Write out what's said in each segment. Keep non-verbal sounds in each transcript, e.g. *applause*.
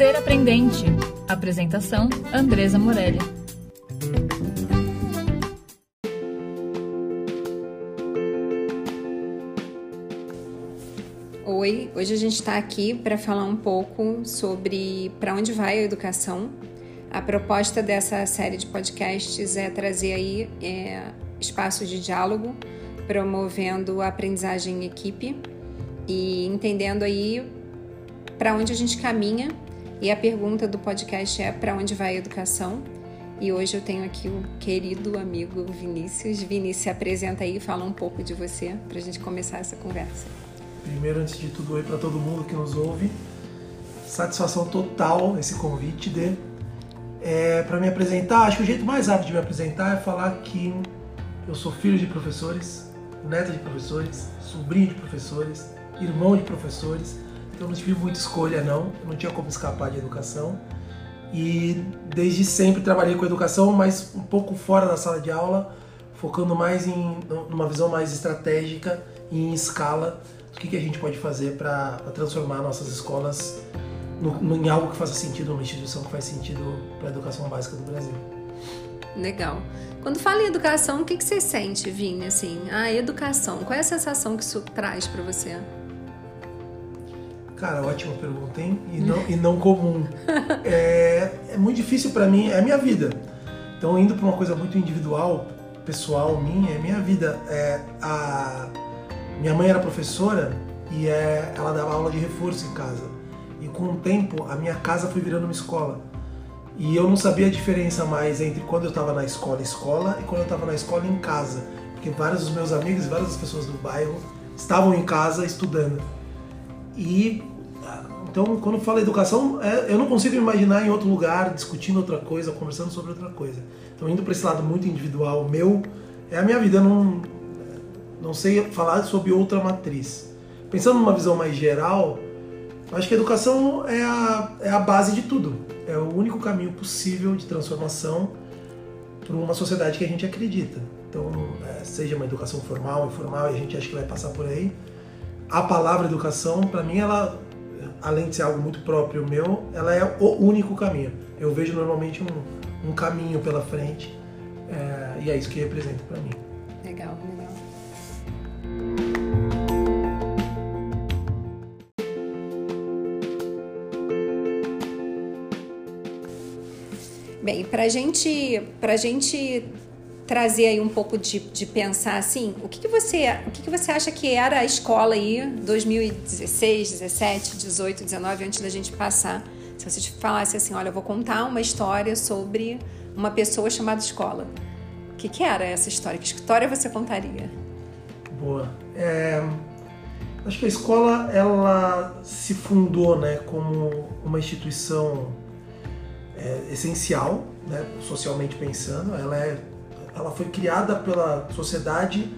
Ser Aprendente. Apresentação: Andresa Morelli. Oi, hoje a gente está aqui para falar um pouco sobre para onde vai a educação. A proposta dessa série de podcasts é trazer aí é, espaços de diálogo, promovendo a aprendizagem em equipe e entendendo aí para onde a gente caminha. E a pergunta do podcast é para onde vai a educação? E hoje eu tenho aqui o querido amigo Vinícius. Vinícius, se apresenta aí e fala um pouco de você para a gente começar essa conversa. Primeiro, antes de tudo, oi para todo mundo que nos ouve. Satisfação total esse convite de é, para me apresentar. Acho que o jeito mais rápido de me apresentar é falar que eu sou filho de professores, neto de professores, sobrinho de professores, irmão de professores. Então não tive muita escolha não, não tinha como escapar de educação. E desde sempre trabalhei com educação, mas um pouco fora da sala de aula, focando mais em numa visão mais estratégica e em escala o que, que a gente pode fazer para transformar nossas escolas no, no, em algo que faça sentido, numa instituição que faz sentido para a educação básica do Brasil. Legal. Quando fala em educação, o que, que você sente, Vini? Assim, a educação, qual é a sensação que isso traz para você? Cara, ótima pergunta, hein? E não, e não comum. É, é muito difícil para mim, é a minha vida. Então, indo para uma coisa muito individual, pessoal, minha, é minha vida. É a minha mãe era professora e é, ela dava aula de reforço em casa. E com o tempo, a minha casa foi virando uma escola. E eu não sabia a diferença mais entre quando eu estava na escola, escola, e quando eu estava na escola, em casa. Porque vários dos meus amigos, várias das pessoas do bairro estavam em casa estudando. E então, quando falo educação, é, eu não consigo imaginar em outro lugar, discutindo outra coisa, conversando sobre outra coisa. Então, indo para esse lado muito individual meu, é a minha vida. Eu não, não sei falar sobre outra matriz. Pensando numa visão mais geral, acho que a educação é a, é a base de tudo. É o único caminho possível de transformação para uma sociedade que a gente acredita. Então, é, seja uma educação formal, informal, e a gente acha que vai passar por aí. A palavra educação, para mim, ela, além de ser algo muito próprio meu, ela é o único caminho. Eu vejo normalmente um, um caminho pela frente, é, e é isso que representa para mim. Legal, legal. Bem, para gente, a gente trazer aí um pouco de, de pensar assim, o que, que você o que, que você acha que era a escola aí 2016, 17, 18, 19 antes da gente passar? Se você te falasse assim, olha, eu vou contar uma história sobre uma pessoa chamada escola. O que, que era essa história? Que história você contaria? Boa. É, acho que a escola ela se fundou, né, como uma instituição é, essencial, né, socialmente pensando. Ela, é, ela foi criada pela sociedade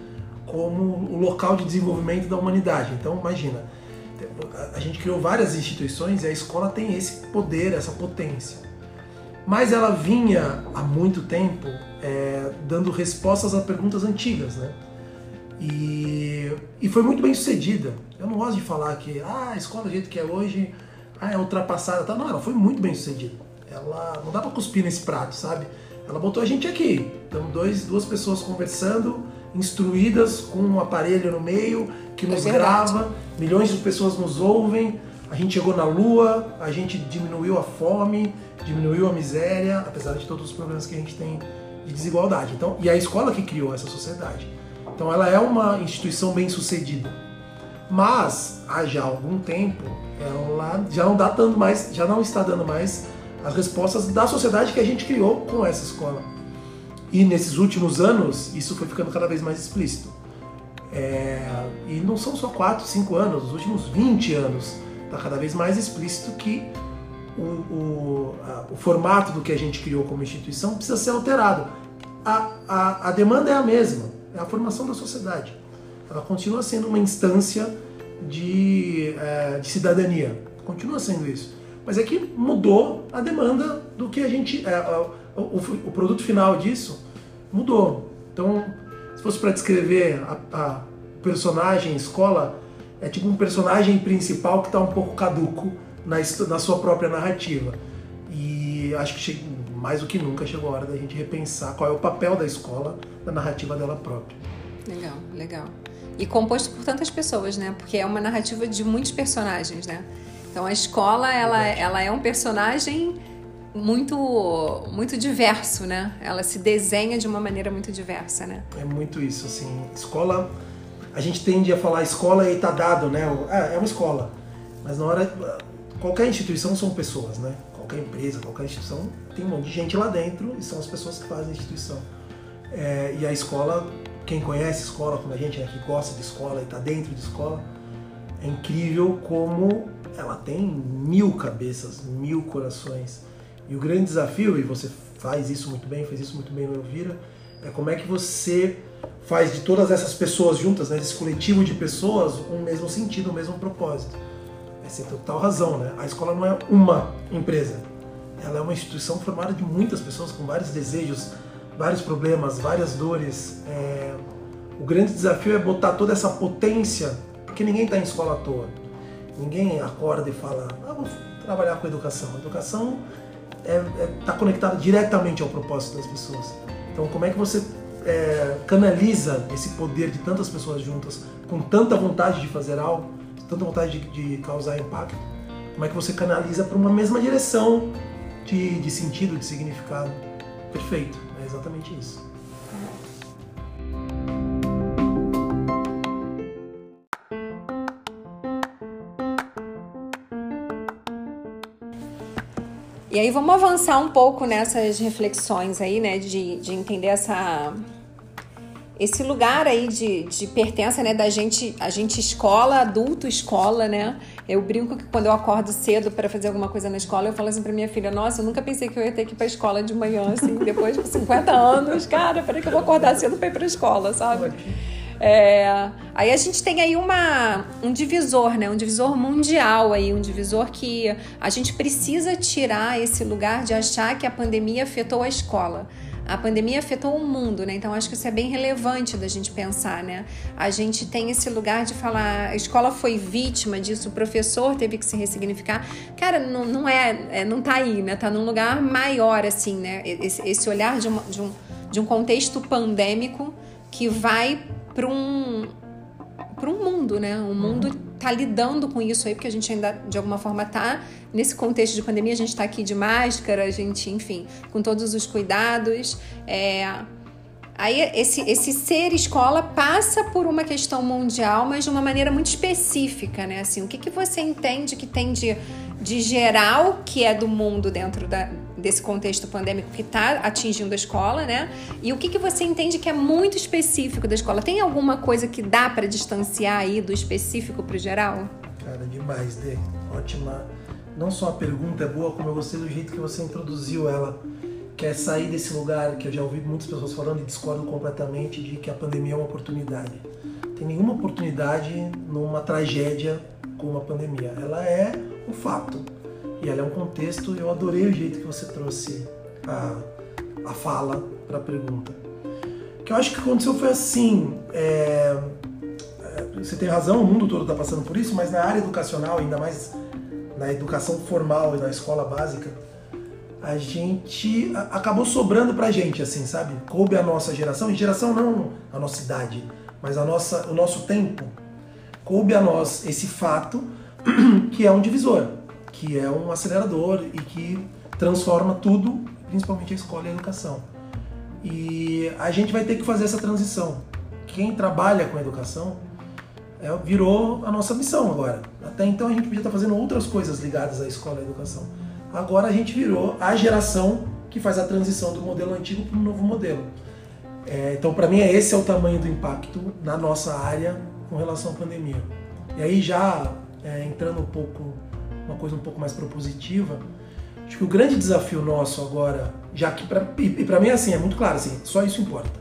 como o local de desenvolvimento da humanidade. Então, imagina, a gente criou várias instituições e a escola tem esse poder, essa potência. Mas ela vinha há muito tempo é, dando respostas a perguntas antigas, né? E, e foi muito bem sucedida. Eu não gosto de falar que ah, a escola do jeito que é hoje ah, é ultrapassada. Tá? Não, ela foi muito bem sucedida ela não dá para cuspir nesse prato, sabe? Ela botou a gente aqui. Então, dois, duas pessoas conversando, instruídas, com um aparelho no meio que nos é grava, milhões de pessoas nos ouvem. A gente chegou na lua, a gente diminuiu a fome, diminuiu a miséria, apesar de todos os problemas que a gente tem de desigualdade. Então, e a escola que criou essa sociedade. Então, ela é uma instituição bem sucedida. Mas, há já algum tempo, ela já não dá dando mais, já não está dando mais as respostas da sociedade que a gente criou com essa escola. E nesses últimos anos, isso foi ficando cada vez mais explícito. É, e não são só 4, 5 anos, os últimos 20 anos está cada vez mais explícito que o, o, a, o, formato do que a gente criou como instituição precisa ser alterado. A, a, a demanda é a mesma, é a formação da sociedade. Ela continua sendo uma instância de, é, de cidadania, continua sendo isso mas é que mudou a demanda do que a gente. É, o, o, produto final disso mudou. Então, se fosse para descrever a, a, personagem escola, é tipo um personagem principal que está um pouco caduco na, na sua própria narrativa. E acho que mais do que nunca chegou a hora da gente repensar qual é o papel da escola na narrativa dela própria. Legal, legal. E composto por tantas pessoas, né? Porque é uma narrativa de muitos personagens, né? Então a escola, ela, ela é um personagem muito muito diverso, né? Ela se desenha de uma maneira muito diversa, né? É muito isso, assim. Escola, a gente tende a falar escola e tá dado, né? É, é uma escola. Mas na hora, qualquer instituição são pessoas, né? Qualquer empresa, qualquer instituição tem um monte de gente lá dentro e são as pessoas que fazem a instituição. É, e a escola, quem conhece escola, como a gente né, que gosta de escola e está dentro de escola, é incrível como ela tem mil cabeças, mil corações. E o grande desafio, e você faz isso muito bem, fez isso muito bem no Elvira, é como é que você faz de todas essas pessoas juntas, né, esse coletivo de pessoas, um mesmo sentido, um mesmo propósito. É total razão, né? A escola não é uma empresa. Ela é uma instituição formada de muitas pessoas com vários desejos, vários problemas, várias dores. É... O grande desafio é botar toda essa potência, porque ninguém está em escola à toa. Ninguém acorda e fala, ah, vou trabalhar com educação. A educação está é, é, tá conectada diretamente ao propósito das pessoas. Então, como é que você é, canaliza esse poder de tantas pessoas juntas, com tanta vontade de fazer algo, tanta vontade de, de causar impacto? Como é que você canaliza para uma mesma direção de, de sentido, de significado? Perfeito, é exatamente isso. E aí vamos avançar um pouco nessas reflexões aí, né, de, de entender essa esse lugar aí de, de pertença, né, da gente, a gente escola, adulto escola, né? Eu brinco que quando eu acordo cedo para fazer alguma coisa na escola, eu falo assim para minha filha: "Nossa, eu nunca pensei que eu ia ter que ir para escola de manhã assim, depois de 50 anos, cara, peraí que eu vou acordar cedo para ir para escola, sabe?" É, aí a gente tem aí uma, um divisor, né? Um divisor mundial aí, um divisor que a gente precisa tirar esse lugar de achar que a pandemia afetou a escola. A pandemia afetou o mundo, né? Então acho que isso é bem relevante da gente pensar, né? A gente tem esse lugar de falar, a escola foi vítima disso, o professor teve que se ressignificar. Cara, não, não é, é não tá aí, né? Tá num lugar maior, assim, né? Esse, esse olhar de, uma, de, um, de um contexto pandêmico que vai para um para um mundo, né? O mundo está lidando com isso aí, porque a gente ainda, de alguma forma, está nesse contexto de pandemia, a gente está aqui de máscara, a gente, enfim, com todos os cuidados. É... Aí esse, esse ser escola passa por uma questão mundial, mas de uma maneira muito específica, né? Assim, o que, que você entende que tem de, de geral, que é do mundo dentro da, desse contexto pandêmico que está atingindo a escola, né? E o que, que você entende que é muito específico da escola? Tem alguma coisa que dá para distanciar aí do específico para o geral? Cara, demais, Dê. Ótima. Não só a pergunta é boa, como eu gostei do jeito que você introduziu ela. Que é sair desse lugar que eu já ouvi muitas pessoas falando e discordo completamente de que a pandemia é uma oportunidade. Tem nenhuma oportunidade numa tragédia como a pandemia. Ela é um fato e ela é um contexto, eu adorei o jeito que você trouxe a, a fala para a pergunta. O que eu acho que aconteceu foi assim, é, é, você tem razão, o mundo todo está passando por isso, mas na área educacional, ainda mais na educação formal e na escola básica, a gente acabou sobrando pra gente, assim, sabe? Coube a nossa geração, e geração não a nossa idade, mas a nossa, o nosso tempo. Coube a nós esse fato *clears throat* que é um divisor que é um acelerador e que transforma tudo, principalmente a escola e a educação. E a gente vai ter que fazer essa transição. Quem trabalha com educação é, virou a nossa missão agora. Até então a gente podia estar fazendo outras coisas ligadas à escola e à educação. Agora a gente virou a geração que faz a transição do modelo antigo para o novo modelo. É, então, para mim, esse é o tamanho do impacto na nossa área com relação à pandemia. E aí, já é, entrando um pouco uma coisa um pouco mais propositiva. Acho que o grande desafio nosso agora, já que pra, e para mim é assim, é muito claro assim, só isso importa.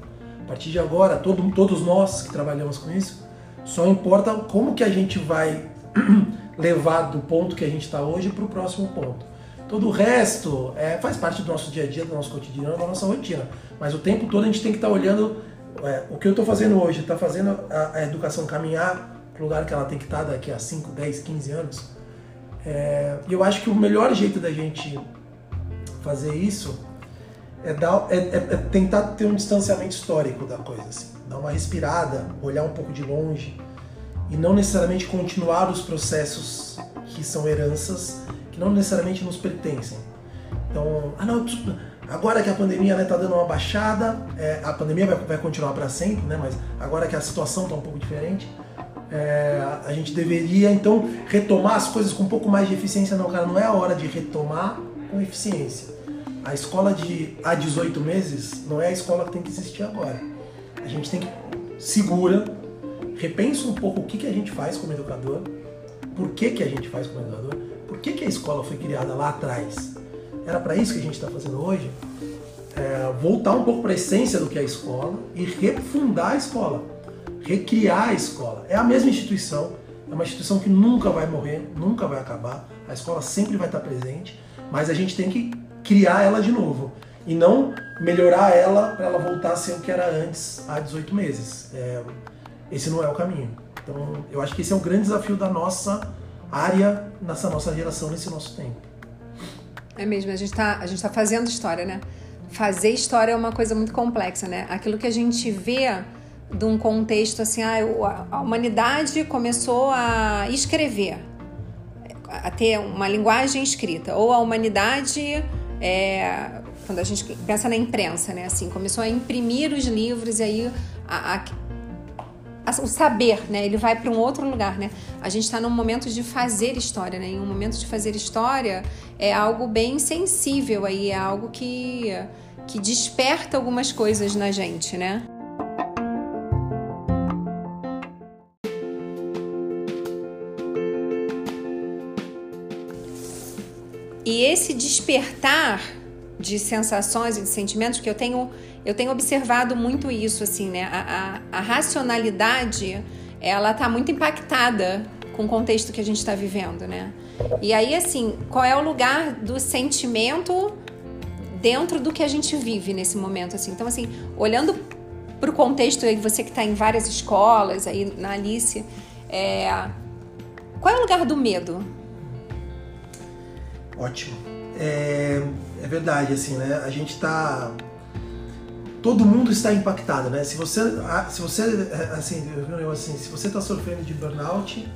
A partir de agora, todo, todos nós que trabalhamos com isso, só importa como que a gente vai *clears throat* levar do ponto que a gente está hoje para o próximo ponto. Todo o resto é, faz parte do nosso dia a dia, do nosso cotidiano, da nossa rotina. Mas o tempo todo a gente tem que estar tá olhando é, o que eu estou fazendo hoje, está fazendo a, a, educação caminhar para o lugar que ela tem que estar tá daqui a 5, 10, 15 anos É, e eu acho que o melhor jeito da gente fazer isso é, dar, é, é, é tentar ter um distanciamento histórico da coisa, assim. dar uma respirada, olhar um pouco de longe e não necessariamente continuar os processos que são heranças que não necessariamente nos pertencem. Então, ah não, agora que a pandemia está né, dando uma baixada, é, a pandemia vai, vai continuar para sempre, né, mas agora que a situação está um pouco diferente, é, a gente deveria então retomar as coisas com um pouco mais de eficiência. Não, cara, não é a hora de retomar com eficiência. A escola de há 18 meses não é a escola que tem que existir agora. A gente tem que segura, repensa um pouco o que, que a gente faz como educador, por que, que a gente faz como educador, por que, que a escola foi criada lá atrás. Era para isso que a gente está fazendo hoje? É, voltar um pouco para a essência do que é a escola e refundar a escola recriar a escola. É a mesma instituição, é uma instituição que nunca vai morrer, nunca vai acabar. A escola sempre vai estar presente, mas a gente tem que criar ela de novo e não melhorar ela para ela voltar a ser o que era antes há 18 meses. É, esse não é o caminho. Então, eu acho que esse é o grande desafio da nossa área, nessa nossa geração, nesse nosso tempo. É mesmo, a gente está tá fazendo história, né? Fazer história é uma coisa muito complexa, né? Aquilo que a gente vê de um contexto assim, ah, a humanidade começou a escrever, a ter uma linguagem escrita, ou a humanidade, é, quando a gente pensa na imprensa, né, assim, começou a imprimir os livros e aí a, a, o saber, né, ele vai para um outro lugar, né? A gente está num momento de fazer história, né? Em um momento de fazer história é algo bem sensível aí, é algo que que desperta algumas coisas na gente, né? E esse despertar de sensações e de sentimentos que eu tenho, eu tenho observado muito isso, assim, né? A, a, a racionalidade, ela tá muito impactada com o contexto que a gente está vivendo, né? E aí, assim, qual é o lugar do sentimento dentro do que a gente vive nesse momento, assim? Então, assim, olhando para o contexto aí, você que está em várias escolas aí na Alice, é... qual é o lugar do medo? Ótimo. É, é verdade, assim, né? A gente está todo mundo está impactado, né? Se você, se você, assim, assim, se você está sofrendo de burnout,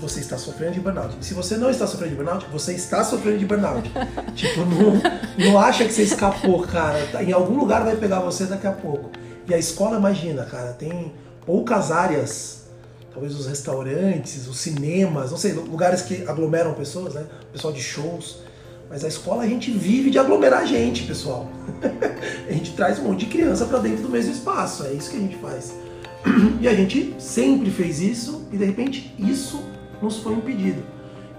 você está sofrendo de burnout. Se você não está sofrendo de burnout, você está sofrendo de burnout. *laughs* tipo, não, não acha que você escapou, cara. Em algum lugar vai pegar você daqui a pouco. E a escola, imagina, cara, tem poucas áreas talvez os restaurantes, os cinemas, não sei, lugares que aglomeram pessoas, né? Pessoal de shows. Mas a escola a gente vive de aglomerar gente, pessoal. *laughs* a gente traz um monte de criança para dentro do mesmo espaço, é isso que a gente faz. *clears throat* E a gente sempre fez isso e de repente isso nos foi impedido.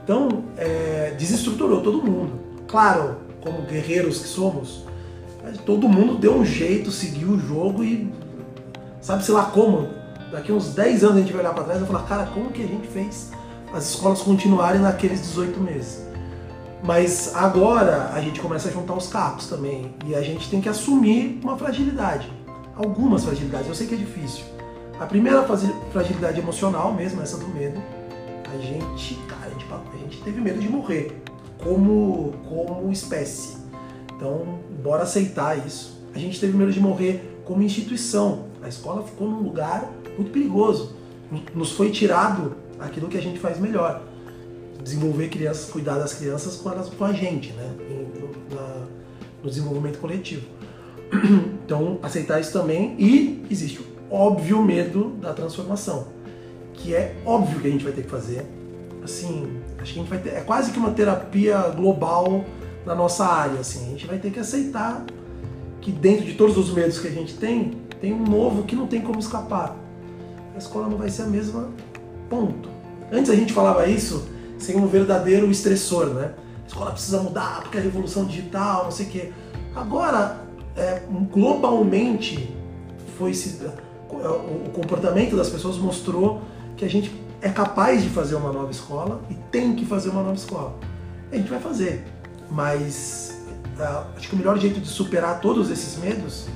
Então, é, desestruturou todo mundo. Claro, como guerreiros que somos, todo mundo deu um jeito, seguiu o jogo e sabe-se lá como daqui uns 10 anos a gente vai olhar para trás e falar, cara, como que a gente fez as escolas continuarem naqueles 18 meses? Mas agora a gente começa a juntar os cacos também e a gente tem que assumir uma fragilidade, algumas fragilidades. Eu sei que é difícil. A primeira fragilidade emocional mesmo, essa do medo, a gente, cara, a gente, a gente teve medo de morrer como, como espécie. Então, bora aceitar isso. A gente teve medo de morrer como instituição. A escola ficou num lugar muito perigoso. Nos foi tirado aquilo que a gente faz melhor. Desenvolver crianças, cuidar das crianças com, elas, com a gente, né? No, na, no desenvolvimento coletivo. *clears throat* Então, aceitar isso também. E existe o óbvio medo da transformação, que é óbvio que a gente vai ter que fazer. Assim, acho que a gente vai ter. É quase que uma terapia global na nossa área. Assim, a gente vai ter que aceitar que dentro de todos os medos que a gente tem, tem um novo que não tem como escapar a escola não vai ser a mesma, ponto. Antes a gente falava isso sem um verdadeiro estressor, né? A escola precisa mudar porque a revolução digital, não sei o quê. Agora, é, globalmente, foi se, o comportamento das pessoas mostrou que a gente é capaz de fazer uma nova escola e tem que fazer uma nova escola. A gente vai fazer, mas uh, acho que o melhor jeito de superar todos esses medos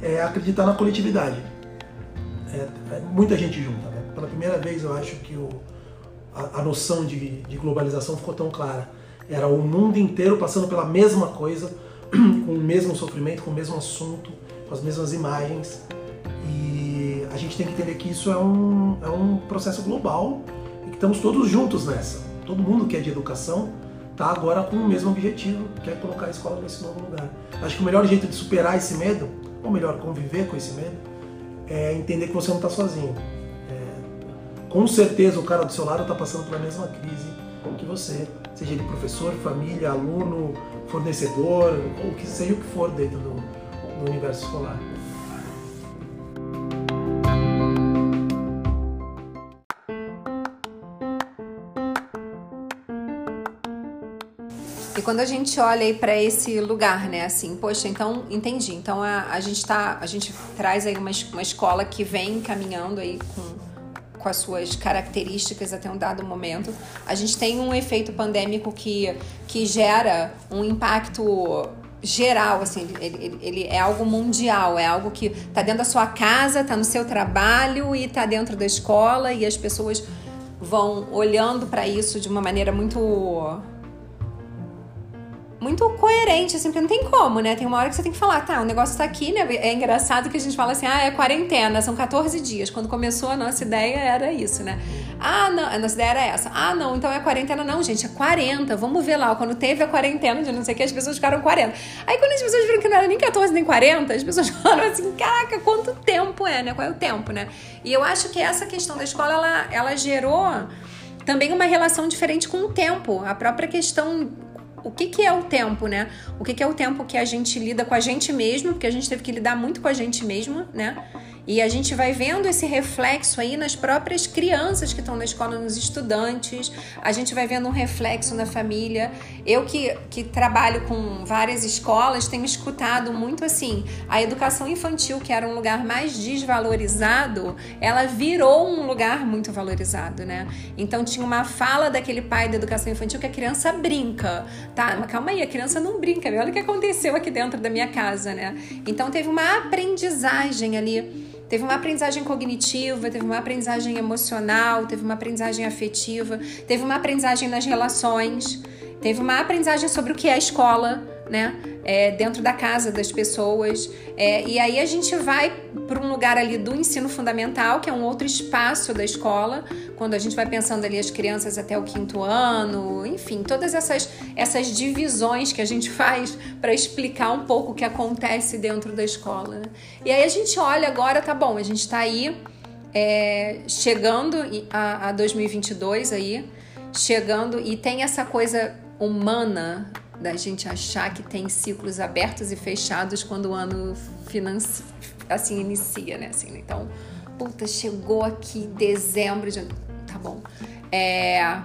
é acreditar na coletividade é, é muita gente junta. Né? Pela primeira vez eu acho que o, a, a noção de, de globalização ficou tão clara. Era o mundo inteiro passando pela mesma coisa, *clears throat* com o mesmo sofrimento, com o mesmo assunto, com as mesmas imagens. E a gente tem que entender que isso é um, é um processo global e que estamos todos juntos nessa. Todo mundo que é de educação está agora com o mesmo objetivo, que é colocar a escola nesse novo lugar. Acho que o melhor jeito de superar esse medo, ou melhor, conviver com esse medo, é entender que você não está sozinho. Com certeza o cara do seu lado está passando pela mesma crise que você, seja ele professor, família, aluno, fornecedor, ou que seja o que for dentro do, do universo escolar. E quando a gente olha aí para esse lugar, né, assim, poxa, então entendi. Então a, a gente tá, a gente traz aí uma, uma escola que vem caminhando aí com com as suas características até um dado momento. A gente tem um efeito pandêmico que, que gera um impacto geral, assim, ele, ele, ele, é algo mundial, é algo que está dentro da sua casa, está no seu trabalho e está dentro da escola e as pessoas vão olhando para isso de uma maneira muito muito coerente, assim, porque não tem como, né? Tem uma hora que você tem que falar, tá, o negócio tá aqui, né? É engraçado que a gente fala assim, ah, é quarentena, são 14 dias. Quando começou a nossa ideia era isso, né? Ah, não, a nossa ideia era essa. Ah, não, então é quarentena. Não, gente, é 40. Vamos ver lá. Quando teve a quarentena de não sei o que, as pessoas ficaram 40. Aí quando as pessoas viram que não era nem 14 nem 40, as pessoas *laughs* falaram assim, caraca, quanto tempo é, né? Qual é o tempo, né? E eu acho que essa questão da escola, ela, ela gerou também uma relação diferente com o tempo. A própria questão o que, que é o tempo, né? O que, que é o tempo que a gente lida com a gente mesmo, porque a gente teve que lidar muito com a gente mesmo, né? E a gente vai vendo esse reflexo aí nas próprias crianças que estão na escola, nos estudantes, a gente vai vendo um reflexo na família. Eu que, que trabalho com várias escolas, tenho escutado muito assim: a educação infantil, que era um lugar mais desvalorizado, ela virou um lugar muito valorizado, né? Então tinha uma fala daquele pai da educação infantil que a criança brinca, tá? Mas calma aí, a criança não brinca, olha o que aconteceu aqui dentro da minha casa, né? Então teve uma aprendizagem ali Teve uma aprendizagem cognitiva, teve uma aprendizagem emocional, teve uma aprendizagem afetiva, teve uma aprendizagem nas relações, teve uma aprendizagem sobre o que é a escola, né? É, dentro da casa das pessoas. É, e aí a gente vai para um lugar ali do ensino fundamental, que é um outro espaço da escola, quando a gente vai pensando ali as crianças até o quinto ano, enfim, todas essas, essas divisões que a gente *laughs* faz para explicar um pouco o que acontece dentro da escola. Né? E aí a gente olha agora, tá bom, a gente está aí é, chegando a, a 2022 aí, chegando e tem essa coisa humana da gente achar que tem ciclos abertos e fechados quando o ano financi... assim inicia, né? Assim, então, puta, chegou aqui dezembro de tá bom. É...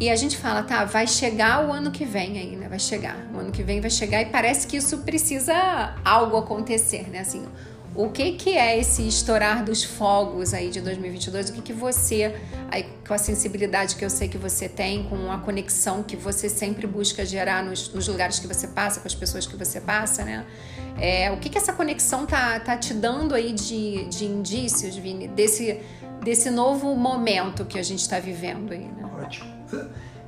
E a gente fala, tá, vai chegar o ano que vem aí, né? Vai chegar. O ano que vem vai chegar e parece que isso precisa algo acontecer, né? Assim, o que, que é esse estourar dos fogos aí de 2022? O que, que você, aí, com a sensibilidade que eu sei que você tem, com a conexão que você sempre busca gerar nos, nos lugares que você passa, com as pessoas que você passa, né? É, o que, que essa conexão tá, tá te dando aí de, de indícios, Vini, desse, desse novo momento que a gente está vivendo aí, né? Ótimo.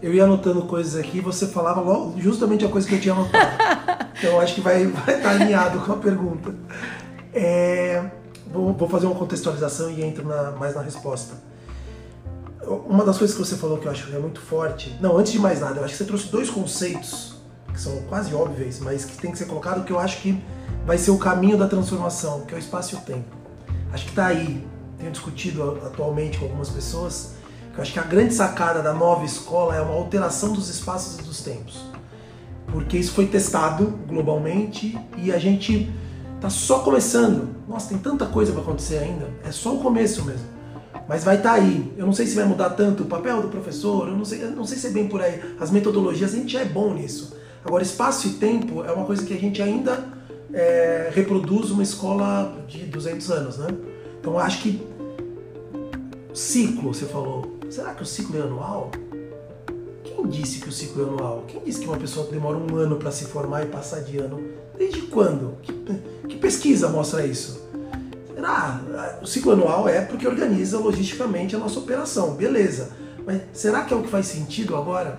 Eu ia anotando coisas aqui e você falava justamente a coisa que eu tinha anotado. *laughs* então acho que vai estar vai tá alinhado com a pergunta. É, vou, vou, fazer uma contextualização e entro na, mais na resposta. Uma das coisas que você falou que eu acho que é muito forte. Não, antes de mais nada, eu acho que você trouxe dois conceitos que são quase óbvios, mas que tem que ser colocado que eu acho que vai ser o caminho da transformação, que é o espaço e o tempo. Acho que está aí. Tenho discutido atualmente com algumas pessoas que eu acho que a grande sacada da nova escola é uma alteração dos espaços e dos tempos. Porque isso foi testado globalmente e a gente Tá só começando. Nossa, tem tanta coisa para acontecer ainda. É só o começo mesmo. Mas vai estar tá aí. Eu não sei se vai mudar tanto o papel do professor, eu não sei, eu não sei se é bem por aí. As metodologias, a gente já é bom nisso. Agora, espaço e tempo é uma coisa que a gente ainda é, reproduz uma escola de 200 anos, né? Então, acho que ciclo, você falou. Será que o ciclo é anual? Quem disse que o ciclo é anual? Quem disse que uma pessoa demora um ano para se formar e passar de ano? Desde quando? Que, que pesquisa mostra isso? Será? O ciclo anual é porque organiza logisticamente a nossa operação, beleza. Mas será que é o que faz sentido agora?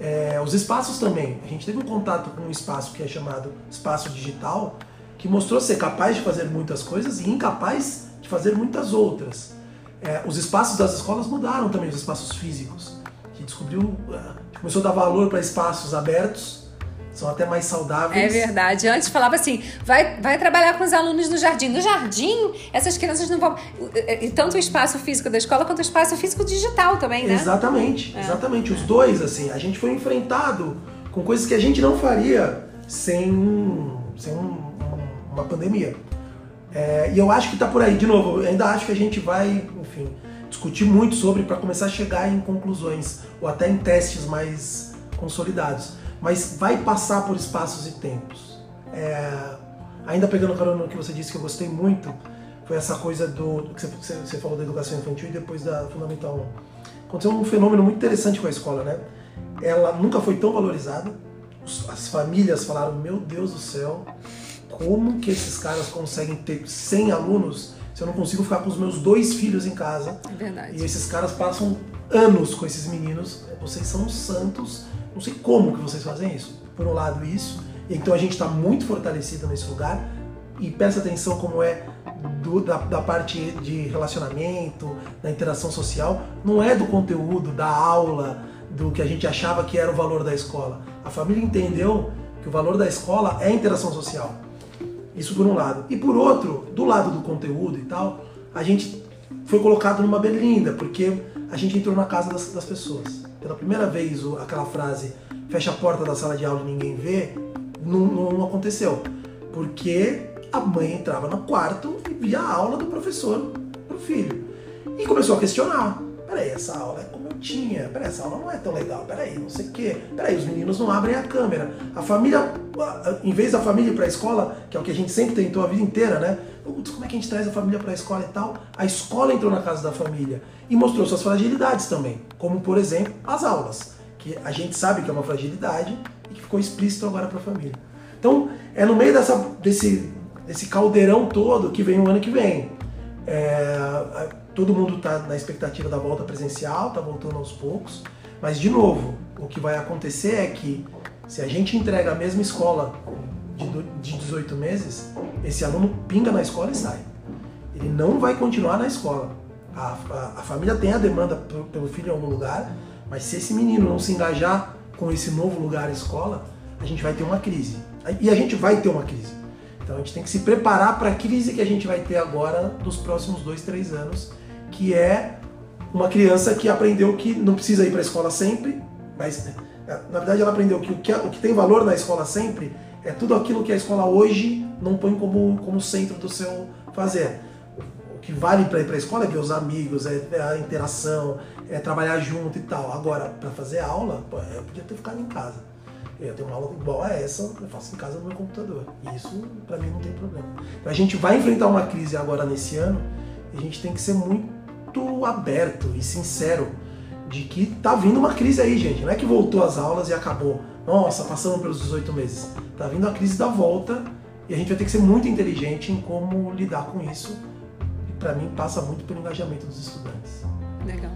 É, os espaços também. A gente teve um contato com um espaço que é chamado espaço digital, que mostrou ser capaz de fazer muitas coisas e incapaz de fazer muitas outras. É, os espaços das escolas mudaram também, os espaços físicos. Gente descobriu, é, começou a dar valor para espaços abertos são até mais saudáveis. É verdade. Antes falava assim, vai, vai trabalhar com os alunos no jardim. No jardim, essas crianças não vão. E tanto o espaço físico da escola quanto o espaço físico digital também, né? Exatamente, é. exatamente. Os dois, assim, a gente foi enfrentado com coisas que a gente não faria sem, sem um, uma pandemia. É, e eu acho que está por aí, de novo, eu ainda acho que a gente vai, discutir muito sobre para começar a chegar em conclusões ou até em testes mais consolidados mas vai passar por espaços e tempos. É, ainda pegando carona no que você disse que eu gostei muito, foi essa coisa do que você, você falou da educação infantil e depois da Fundamental 1. Aconteceu um fenômeno muito interessante com a escola, né? Ela nunca foi tão valorizada. As famílias falaram: Meu Deus do céu, como que esses caras conseguem ter 100 alunos se eu não consigo ficar com os meus dois filhos em casa? É verdade. E esses caras passam anos com esses meninos. Vocês são santos não sei como que vocês fazem isso. Por um lado, isso. Então a gente está muito fortalecido nesse lugar. E presta atenção como é do, da, da, parte de relacionamento, da interação social. Não é do conteúdo, da aula, do que a gente achava que era o valor da escola. A família entendeu que o valor da escola é a interação social. Isso por um lado. E por outro, do lado do conteúdo e tal, a gente foi colocado numa berlinda, porque a gente entrou na casa das, das pessoas pela primeira vez aquela frase fecha a porta da sala de aula e ninguém vê, não, não aconteceu. Porque a mãe entrava no quarto e via a aula do professor pro filho. E começou a questionar. Peraí, essa aula é como eu tinha. Peraí, essa aula não é tão legal. Peraí, não sei o quê. Peraí, os meninos não abrem a câmera. A família, em vez da família ir pra escola, que é o que a gente sempre tentou a vida inteira, né? Putz, como é que a gente traz a família para a escola e tal? A escola entrou na casa da família e mostrou suas fragilidades também, como por exemplo as aulas, que a gente sabe que é uma fragilidade e que ficou explícito agora para a família. Então é no meio dessa, desse, desse caldeirão todo que vem o ano que vem. É, todo mundo está na expectativa da volta presencial, está voltando aos poucos, mas de novo, o que vai acontecer é que se a gente entrega a mesma escola de 18 meses, esse aluno pinga na escola e sai. Ele não vai continuar na escola a, a, a família tem a demanda pelo filho em algum lugar, mas se esse menino não se engajar com esse novo lugar escola, a gente vai ter uma crise. E a gente vai ter uma crise. Então a gente tem que se preparar para a crise que a gente vai ter agora nos próximos dois, três anos, que é uma criança que aprendeu que não precisa ir para a escola sempre, mas na verdade ela aprendeu que o, que o que tem valor na escola sempre é tudo aquilo que a escola hoje não põe como, como centro do seu fazer que vale para ir para a escola é ver os amigos, é, a interação, é trabalhar junto e tal. Agora, para fazer aula, eu podia ter ficado em casa. Eu ter uma aula igual a essa, eu faço em casa no meu computador. E isso, para mim, não tem problema. A gente vai enfrentar uma crise agora nesse ano e a gente tem que ser muito aberto e sincero de que tá vindo uma crise aí, gente. Não é que voltou as aulas e acabou. Nossa, passamos pelos 18 meses. Tá vindo a crise da volta e a gente vai ter que ser muito inteligente em como lidar com isso para mim, passa muito pelo engajamento dos estudantes. Legal.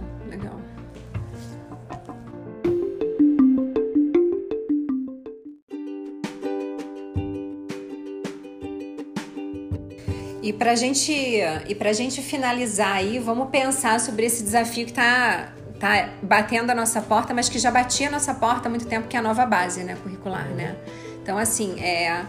E para gente, e a gente finalizar aí, vamos pensar sobre esse desafio que está tá batendo a nossa porta, mas que já batia a nossa porta há muito tempo, que é a nova base né, curricular, né? Então, assim, é,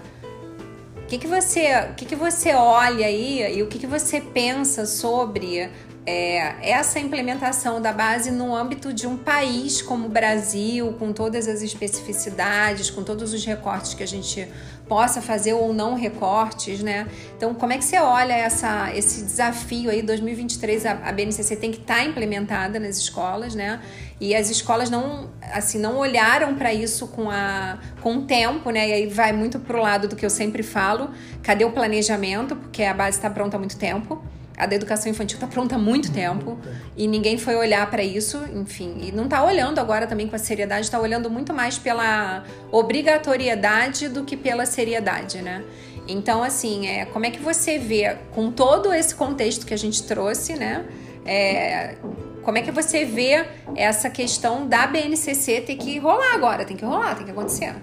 o que, que você, o que, que você olha aí e o que, que você pensa sobre é, essa implementação da base no âmbito de um país como o Brasil, com todas as especificidades, com todos os recortes que a gente possa fazer ou não recortes, né? Então, como é que você olha essa, esse desafio aí, 2023, a, a BNCC tem que estar tá implementada nas escolas, né? E as escolas não, assim, não olharam para isso com, a, com o tempo, né? E aí vai muito pro lado do que eu sempre falo, cadê o planejamento? Porque a base está pronta há muito tempo a da educação infantil está pronta há muito tempo e ninguém foi olhar para isso, enfim, e não está olhando agora também com a seriedade, está olhando muito mais pela obrigatoriedade do que pela seriedade, né? Então, assim, é, como é que você vê, com todo esse contexto que a gente trouxe, né? É, como é que você vê essa questão da BNCC ter que rolar agora? Tem que rolar, tem que acontecer.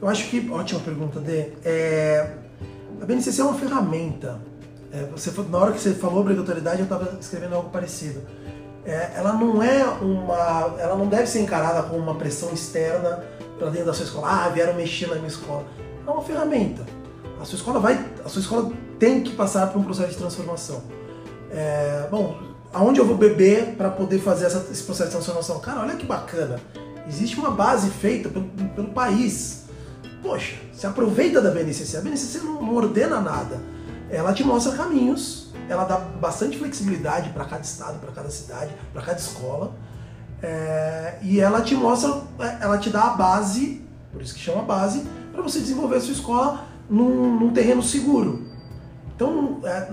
Eu acho que, ótima pergunta, Dê. É, a BNCC é uma ferramenta. É, você, na hora que você falou obrigatoriedade, eu estava escrevendo algo parecido. É, ela não é uma, ela não deve ser encarada como uma pressão externa para dentro da sua escola. Ah, vieram mexer na minha escola. É uma ferramenta. A sua escola vai, a sua escola tem que passar por um processo de transformação. É, bom, aonde eu vou beber para poder fazer essa, esse processo de transformação? Cara, olha que bacana. Existe uma base feita pelo, pelo país. Poxa, se aproveita da BNCC. A BNCC não, não ordena nada. Ela te mostra caminhos, ela dá bastante flexibilidade para cada estado, para cada cidade, para cada escola. É, e ela te mostra, é, ela te dá a base, por isso que chama base, para você desenvolver a sua escola num, num terreno seguro. Então, é,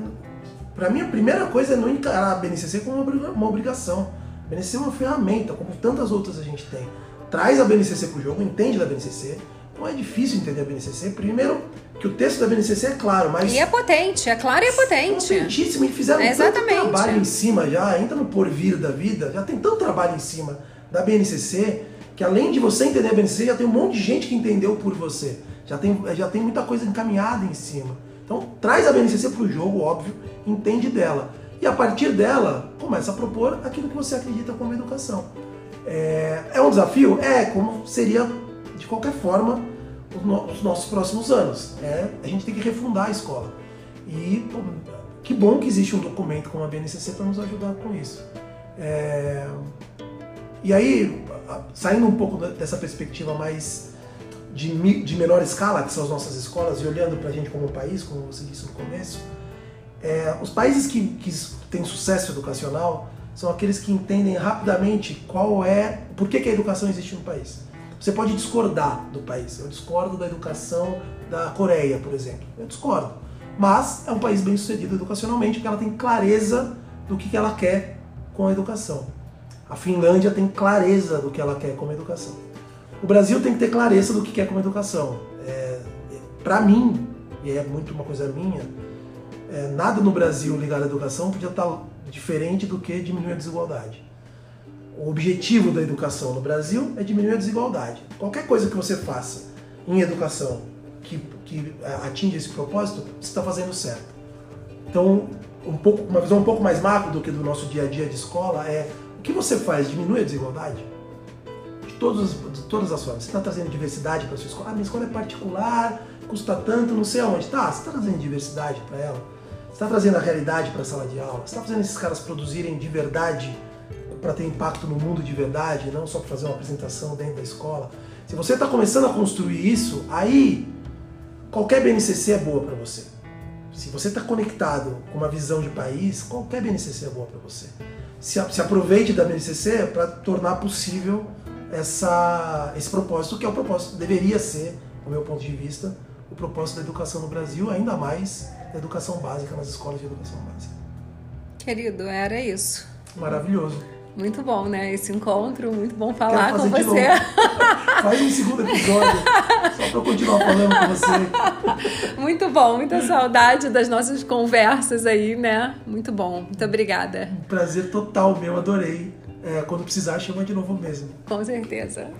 para mim, a primeira coisa é não encarar a BNCC como uma obrigação. A BNCC é uma ferramenta, como tantas outras a gente tem. Traz a BNCC para o jogo, entende da BNCC. Não é difícil entender a BNCC. Primeiro, que o texto da BNCC é claro, mas... E é potente, é claro e é potente. É potentíssimo, e fizeram é tanto trabalho em cima já, ainda no porvir da vida, já tem tanto trabalho em cima da BNCC, que além de você entender a BNCC, já tem um monte de gente que entendeu por você. Já tem, já tem muita coisa encaminhada em cima. Então, traz a BNCC para o jogo, óbvio, entende dela. E a partir dela, começa a propor aquilo que você acredita como educação. É, é um desafio? É, como seria de qualquer forma os nossos próximos anos. É, a gente tem que refundar a escola. E pô, que bom que existe um documento como a BNCC para nos ajudar com isso. É, e aí, saindo um pouco dessa perspectiva mais de, de menor escala, que são as nossas escolas, e olhando para a gente como país, como você disse no começo, é, os países que, que têm sucesso educacional são aqueles que entendem rapidamente qual é, por que, que a educação existe no país. Você pode discordar do país. Eu discordo da educação da Coreia, por exemplo. Eu discordo. Mas é um país bem sucedido educacionalmente porque ela tem clareza do que ela quer com a educação. A Finlândia tem clareza do que ela quer com a educação. O Brasil tem que ter clareza do que quer como educação. É, para mim, e é muito uma coisa minha, é, nada no Brasil ligado à educação podia estar diferente do que diminuir a desigualdade. O objetivo da educação no Brasil é diminuir a desigualdade. Qualquer coisa que você faça em educação que, que atinja esse propósito, você está fazendo certo. Então, um pouco, uma visão um pouco mais macro do que do nosso dia a dia de escola é o que você faz diminui a desigualdade? todos, de todas as formas. Você está trazendo diversidade para sua escola. Ah, minha escola é particular, custa tanto, não sei aonde. Tá, você está trazendo diversidade para ela. Você está trazendo a realidade para a sala de aula. Você está fazendo esses caras produzirem de verdade para ter impacto no mundo de verdade, não só para fazer uma apresentação dentro da escola. Se você está começando a construir isso, aí qualquer BNCC é boa para você. Se você está conectado com uma visão de país, qualquer BNCC é boa para você. Se, se aproveite da BNCC para tornar possível essa, esse propósito, que é o propósito, deveria ser, do meu ponto de vista, o propósito da educação no Brasil, ainda mais da educação básica, nas escolas de educação básica. Querido, era isso. Maravilhoso. Muito bom, né? Esse encontro, muito bom falar com você. Faz um segundo episódio, só para continuar falando com você. *laughs* Muito bom, muita saudade das nossas conversas aí, né? Muito bom, muito obrigada. Um prazer total meu, adorei. É, quando precisar, chama de novo mesmo. Com certeza.